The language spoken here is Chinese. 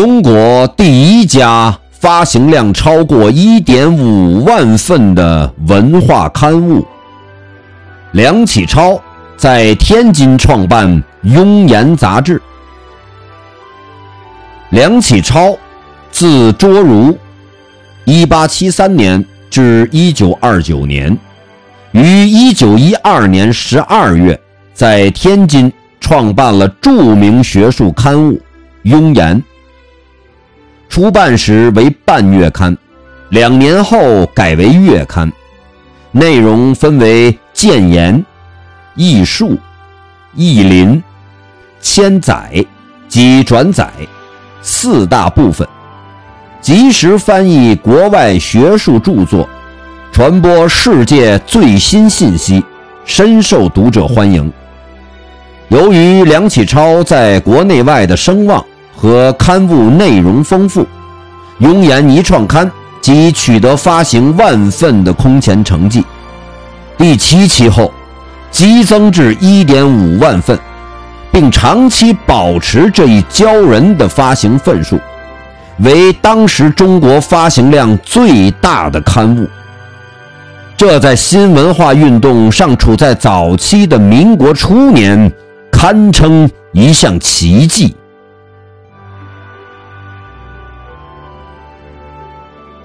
中国第一家发行量超过1.5万份的文化刊物。梁启超在天津创办《庸言》杂志。梁启超，字卓如，1873年至1929年，于1912年12月在天津创办了著名学术刊物《庸言》。出版时为半月刊，两年后改为月刊，内容分为谏言、艺术、译林、千载及转载四大部分，及时翻译国外学术著作，传播世界最新信息，深受读者欢迎。由于梁启超在国内外的声望。和刊物内容丰富，《庸言》一创刊即取得发行万份的空前成绩。第七期后，激增至一点五万份，并长期保持这一骄人的发行份数，为当时中国发行量最大的刊物。这在新文化运动尚处在早期的民国初年，堪称一项奇迹。